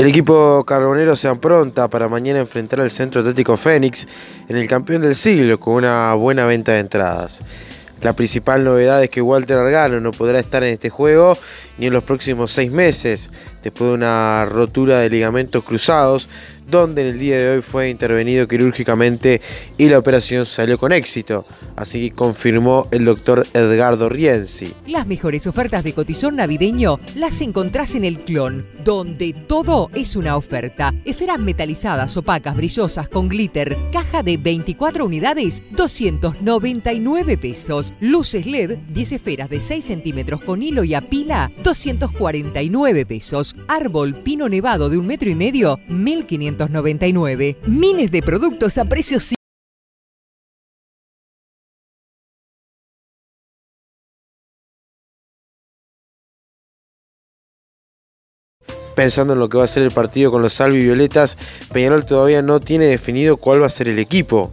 El equipo carbonero se apronta para mañana enfrentar al Centro Atlético Fénix en el campeón del siglo con una buena venta de entradas. La principal novedad es que Walter Argano no podrá estar en este juego ni en los próximos seis meses, después de una rotura de ligamentos cruzados, donde en el día de hoy fue intervenido quirúrgicamente y la operación salió con éxito. Así confirmó el doctor Edgardo Rienzi. Las mejores ofertas de cotizón navideño las encontrás en el clon, donde todo es una oferta. Esferas metalizadas, opacas, brillosas, con glitter. Caja de 24 unidades, 299 pesos. Luces LED, 10 esferas de 6 centímetros con hilo y a pila, 249 pesos. Árbol pino nevado de un metro y medio, 1599. Miles de productos a precios pensando en lo que va a ser el partido con los Salvi Violetas, Peñarol todavía no tiene definido cuál va a ser el equipo.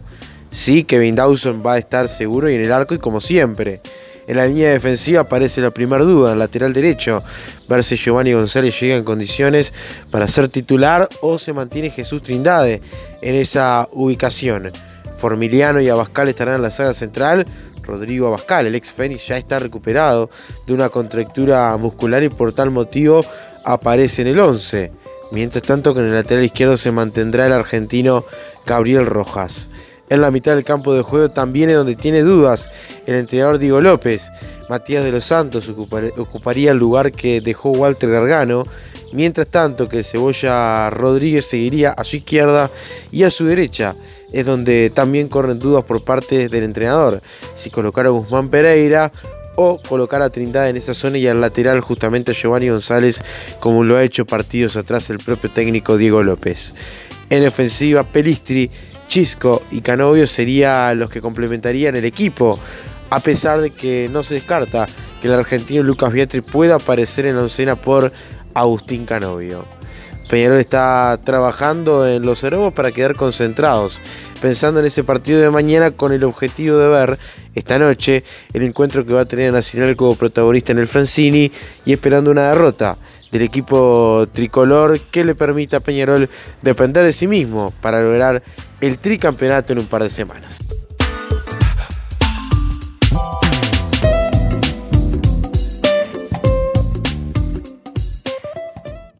Sí, Kevin Dawson va a estar seguro y en el arco y como siempre. En la línea defensiva aparece la primera duda, el lateral derecho. Ver si Giovanni González llega en condiciones para ser titular o se mantiene Jesús Trindade en esa ubicación. Formiliano y Abascal estarán en la saga central. Rodrigo Abascal, el ex Fénix, ya está recuperado de una contractura muscular y por tal motivo aparece en el 11. Mientras tanto, con el lateral izquierdo se mantendrá el argentino Gabriel Rojas. En la mitad del campo de juego también es donde tiene dudas el entrenador Diego López. Matías de los Santos ocuparía el lugar que dejó Walter Gargano. Mientras tanto que Cebolla Rodríguez seguiría a su izquierda y a su derecha. Es donde también corren dudas por parte del entrenador. Si colocar a Guzmán Pereira o colocar a Trindade en esa zona y al lateral justamente a Giovanni González como lo ha hecho partidos atrás el propio técnico Diego López. En ofensiva, Pelistri Chisco y Canovio serían los que complementarían el equipo, a pesar de que no se descarta que el argentino Lucas Vietri pueda aparecer en la oncena por Agustín Canovio. Peñarol está trabajando en los aerobos para quedar concentrados, pensando en ese partido de mañana con el objetivo de ver esta noche el encuentro que va a tener Nacional como protagonista en el Francini y esperando una derrota del equipo tricolor que le permita a Peñarol depender de sí mismo para lograr el tricampeonato en un par de semanas.